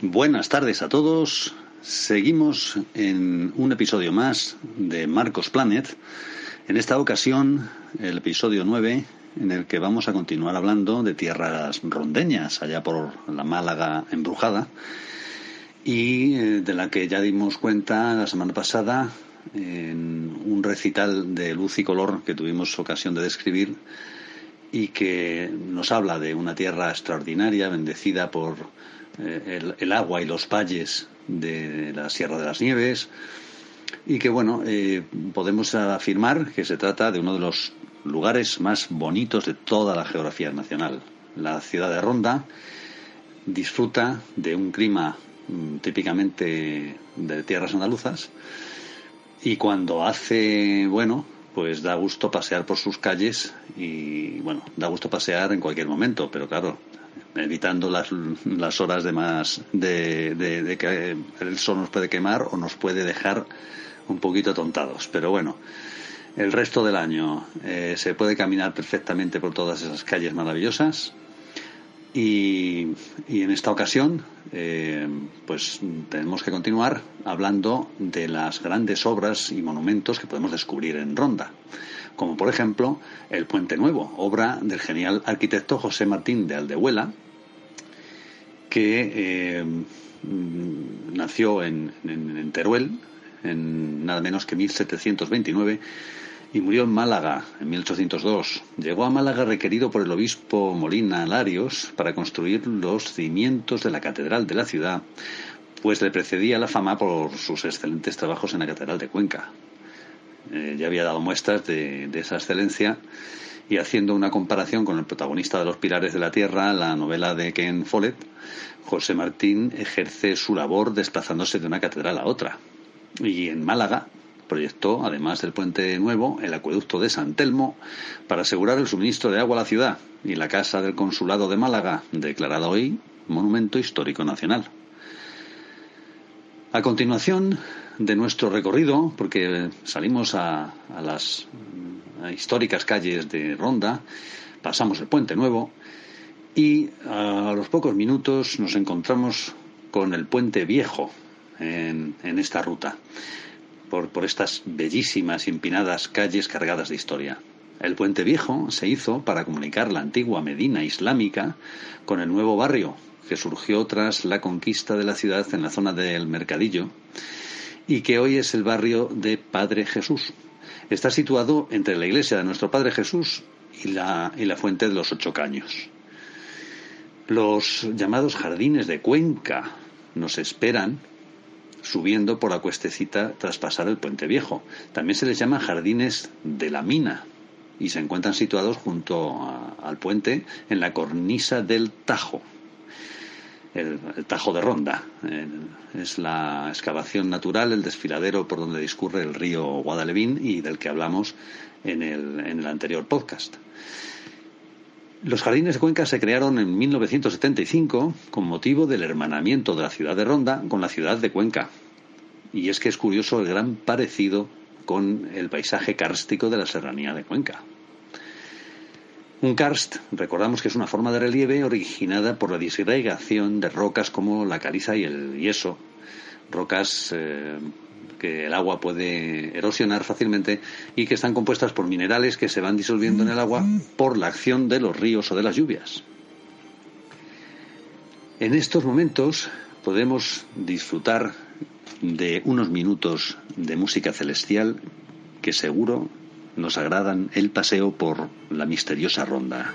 Buenas tardes a todos. Seguimos en un episodio más de Marcos Planet. En esta ocasión, el episodio 9, en el que vamos a continuar hablando de tierras rondeñas, allá por la Málaga embrujada, y eh, de la que ya dimos cuenta la semana pasada en un recital de luz y color que tuvimos ocasión de describir y que nos habla de una tierra extraordinaria, bendecida por eh, el, agua y los valles de la Sierra de las Nieves, y que, bueno, eh, podemos afirmar que se trata de uno de los lugares más bonitos de toda la geografía nacional. La ciudad de Ronda disfruta de un clima mm, típicamente de tierras andaluzas y cuando hace bueno pues da gusto pasear por sus calles y bueno da gusto pasear en cualquier momento pero claro evitando las, las horas de más de, de, que el sol nos puede quemar o nos puede dejar un poquito tontados. Pero bueno el resto del año eh, se puede caminar perfectamente por todas esas calles maravillosas. Y, en esta ocasión, eh, pues tenemos que continuar hablando de las grandes obras y monumentos que podemos descubrir en Ronda, como por ejemplo el Puente Nuevo, obra del genial arquitecto José Martín de Aldehuela, que eh, nació en, en Teruel, en nada menos que 1729 y murió en Málaga en 1802. Llegó a Málaga requerido por el obispo Molina Larios para construir los cimientos de la catedral de la ciudad, pues le precedía la fama por sus excelentes trabajos en la catedral de Cuenca. Eh, ya había dado muestras de, esa excelencia y haciendo una comparación con el protagonista de Los Pilares de la Tierra, la novela de Ken Follett, José Martín ejerce su labor desplazándose de una catedral a otra. Y en Málaga proyectó, además del puente nuevo, el acueducto de San Telmo para asegurar el suministro de agua a la ciudad y la casa del consulado de Málaga, declarada hoy Monumento Histórico Nacional. A continuación de nuestro recorrido, porque salimos a, las históricas calles de Ronda, pasamos el puente nuevo y a los pocos minutos nos encontramos con el puente viejo en esta ruta por, estas bellísimas y empinadas calles cargadas de historia. El puente viejo se hizo para comunicar la antigua Medina islámica con el nuevo barrio que surgió tras la conquista de la ciudad en la zona del Mercadillo y que hoy es el barrio de Padre Jesús. Está situado entre la iglesia de nuestro Padre Jesús y la, fuente de los Ocho Caños. Los llamados jardines de Cuenca nos esperan subiendo por la cuestecita tras pasar el puente viejo. También se les llama jardines de la mina y se encuentran situados junto al puente en la cornisa del Tajo. El, Tajo de Ronda. es la excavación natural, el desfiladero por donde discurre el río Guadalevín y del que hablamos en el, en el anterior podcast. Los jardines de Cuenca se crearon en 1975 con motivo del hermanamiento de la ciudad de Ronda con la ciudad de Cuenca. Y es que es curioso el gran parecido con el paisaje kárstico de la serranía de Cuenca. Un karst, recordamos que es una forma de relieve originada por la disgregación de rocas como la caliza y el yeso, rocas eh, que el agua puede erosionar fácilmente y que están compuestas por minerales que se van disolviendo en el agua por la acción de los ríos o de las lluvias. En estos momentos podemos disfrutar de unos minutos de música celestial que seguro nos agradan el paseo por la misteriosa ronda.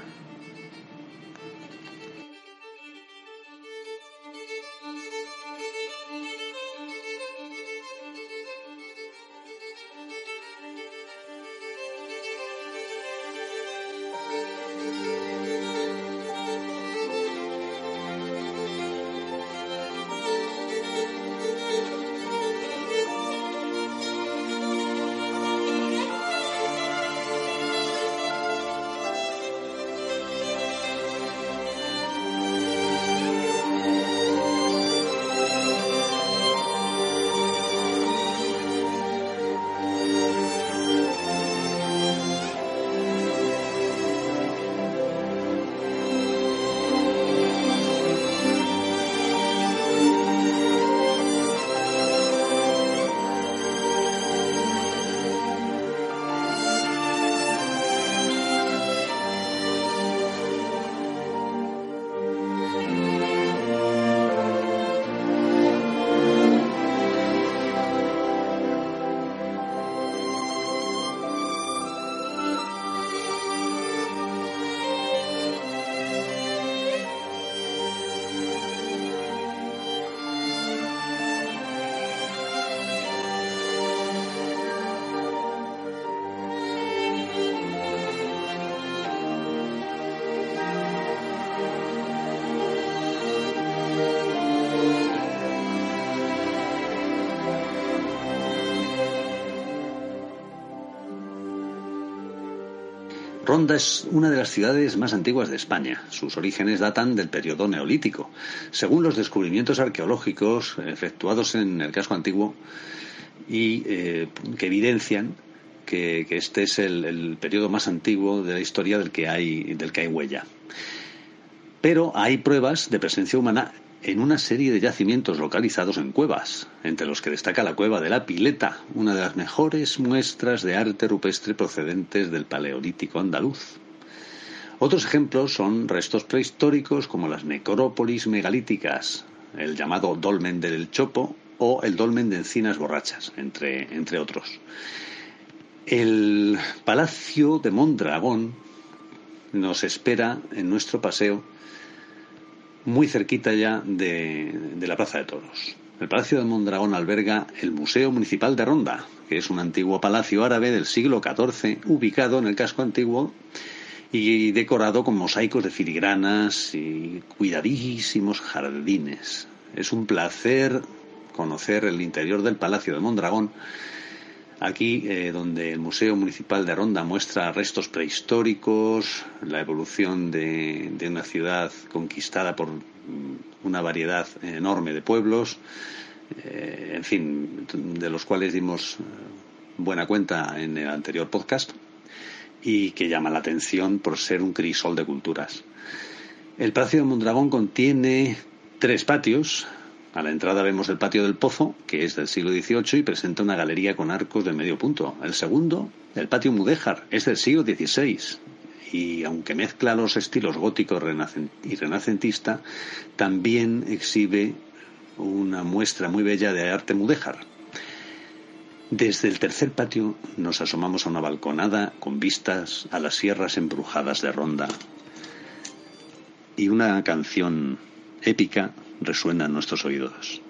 Ronda es una de las ciudades más antiguas de España. Sus orígenes datan del periodo neolítico. Según los descubrimientos arqueológicos efectuados en el casco antiguo y eh, que evidencian que, este es el, periodo más antiguo de la historia del que hay, del que hay huella. Pero hay pruebas de presencia humana en una serie de yacimientos localizados en cuevas, entre los que destaca la cueva de la Pileta, una de las mejores muestras de arte rupestre procedentes del Paleolítico andaluz. Otros ejemplos son restos prehistóricos como las necrópolis megalíticas, el llamado Dolmen del Chopo o el Dolmen de Encinas Borrachas, entre, entre otros. El Palacio de Mondragón nos espera en nuestro paseo muy cerquita ya de, la Plaza de Toros. El Palacio de Mondragón alberga el Museo Municipal de Ronda, que es un antiguo palacio árabe del siglo XIV, ubicado en el casco antiguo y decorado con mosaicos de filigranas y cuidadísimos jardines. Es un placer conocer el interior del Palacio de Mondragón Aquí, eh, donde el Museo Municipal de Ronda muestra restos prehistóricos, la evolución de, una ciudad conquistada por mm, una variedad enorme de pueblos, eh, en fin, de los cuales dimos eh, buena cuenta en el anterior podcast y que llama la atención por ser un crisol de culturas. El Palacio de Mondragón contiene tres patios, a la entrada vemos el patio del Pozo, que es del siglo XVIII y presenta una galería con arcos de medio punto. El segundo, el patio Mudéjar, es del siglo XVI y aunque mezcla los estilos gótico y renacentista, también exhibe una muestra muy bella de arte mudéjar. Desde el tercer patio nos asomamos a una balconada con vistas a las sierras embrujadas de Ronda y una canción épica resuena en nuestros oídos.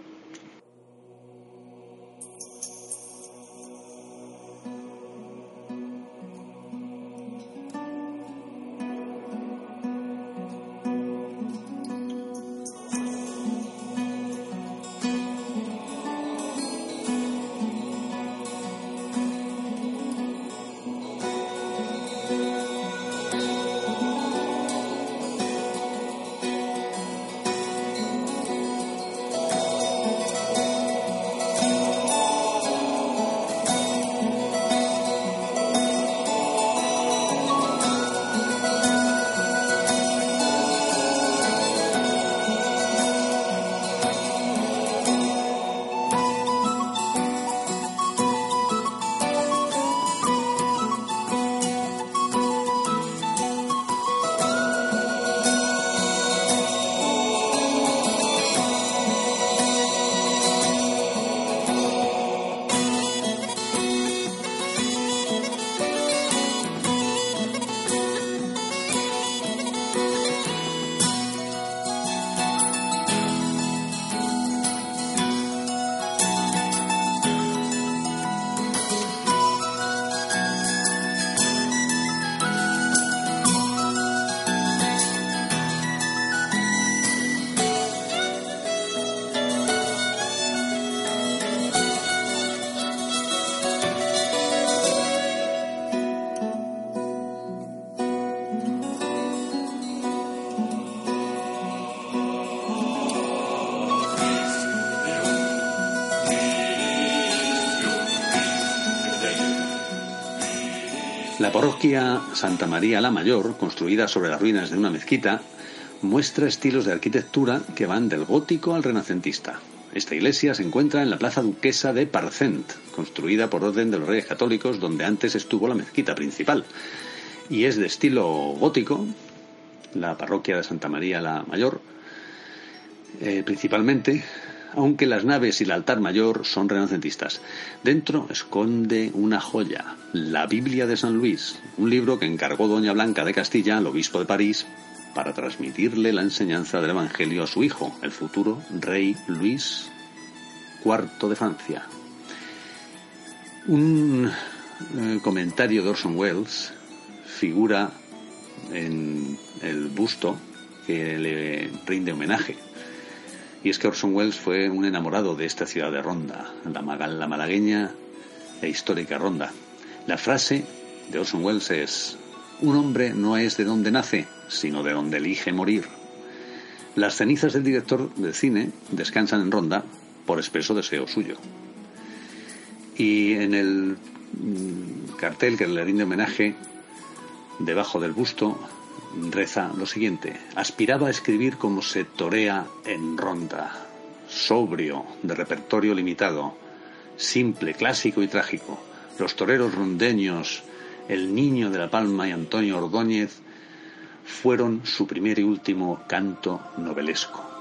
La parroquia Santa María la Mayor, construida sobre las ruinas de una mezquita, muestra estilos de arquitectura que van del gótico al renacentista. Esta iglesia se encuentra en la Plaza Duquesa de Parcent, construida por orden de los Reyes Católicos, donde antes estuvo la mezquita principal. Y es de estilo gótico, la parroquia de Santa María la Mayor, eh, principalmente, aunque las naves y el altar mayor son renacentistas. Dentro esconde una joya, la Biblia de San Luis, un libro que encargó Doña Blanca de Castilla al obispo de París para transmitirle la enseñanza del Evangelio a su hijo, el futuro rey Luis IV de Francia. Un eh, comentario de Orson Welles figura en el busto que le rinde homenaje y es que Orson Welles fue un enamorado de esta ciudad de Ronda, la, la malagueña e histórica Ronda. La frase de Orson Welles es, un hombre no es de donde nace, sino de donde elige morir. Las cenizas del director de cine descansan en Ronda por expreso deseo suyo. Y en el mm, cartel que le rinde homenaje, debajo del busto, reza lo siguiente. Aspiraba a escribir como se torea en Ronda, sobrio, de repertorio limitado, simple, clásico y trágico. Los toreros rondeños, el niño de la Palma y Antonio Ordóñez fueron su primer y último canto novelesco.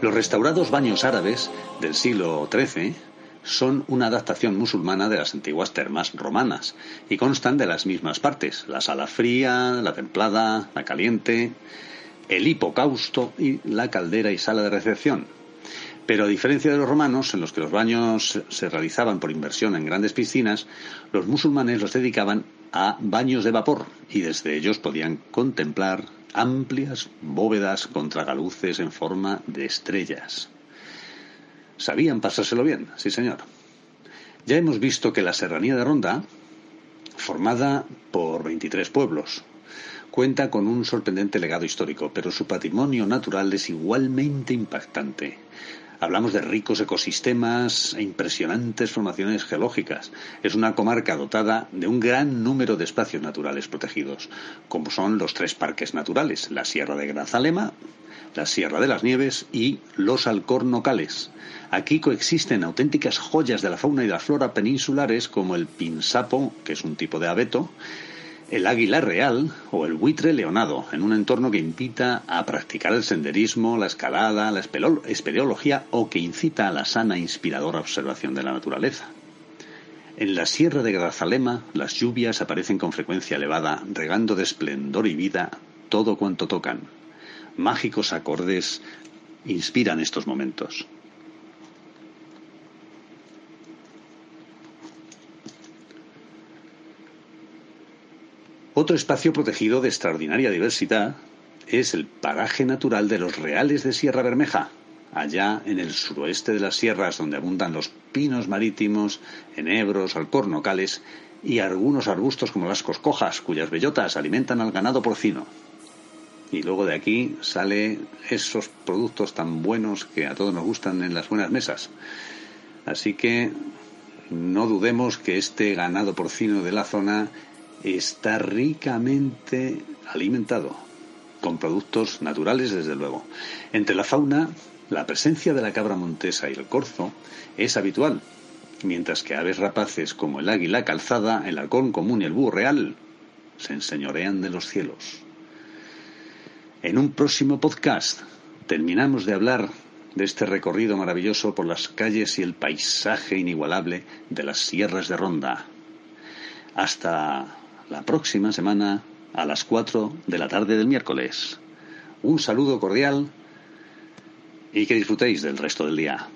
Los restaurados baños árabes del siglo XIII son una adaptación musulmana de las antiguas termas romanas y constan de las mismas partes, la sala fría, la templada, la caliente, el hipocausto y la caldera y sala de recepción. Pero a diferencia de los romanos, en los que los baños se realizaban por inversión en grandes piscinas, los musulmanes los dedicaban a baños de vapor y desde ellos podían contemplar amplias bóvedas con tragaluces en forma de estrellas. Sabían pasárselo bien, sí señor. Ya hemos visto que la serranía de Ronda, formada por 23 pueblos, cuenta con un sorprendente legado histórico, pero su patrimonio natural es igualmente impactante. Hablamos de ricos ecosistemas e impresionantes formaciones geológicas. Es una comarca dotada de un gran número de espacios naturales protegidos, como son los tres parques naturales, la Sierra de Grazalema, la Sierra de las Nieves y los Alcornocales. Aquí coexisten auténticas joyas de la fauna y la flora peninsulares como el pinsapo, que es un tipo de abeto, el águila real o el buitre leonado, en un entorno que invita a practicar el senderismo, la escalada, la espeleología o que incita a la sana e inspiradora observación de la naturaleza. En la sierra de Grazalema las lluvias aparecen con frecuencia elevada, regando de esplendor y vida todo cuanto tocan. Mágicos acordes inspiran estos momentos. Otro espacio protegido de extraordinaria diversidad es el paraje natural de los Reales de Sierra Bermeja, allá en el suroeste de las sierras donde abundan los pinos marítimos, enebros, alcornocales y algunos arbustos como las coscojas, cuyas bellotas alimentan al ganado porcino. Y luego de aquí sale esos productos tan buenos que a todos nos gustan en las buenas mesas. Así que no dudemos que este ganado porcino de la zona está ricamente alimentado, con productos naturales desde luego. Entre la fauna, la presencia de la cabra montesa y el corzo es habitual, mientras que aves rapaces como el águila calzada, el halcón común y el búho real se enseñorean de los cielos. En un próximo podcast terminamos de hablar de este recorrido maravilloso por las calles y el paisaje inigualable de las sierras de Ronda. Hasta la próxima semana a las 4 de la tarde del miércoles. Un saludo cordial y que disfrutéis del resto del día.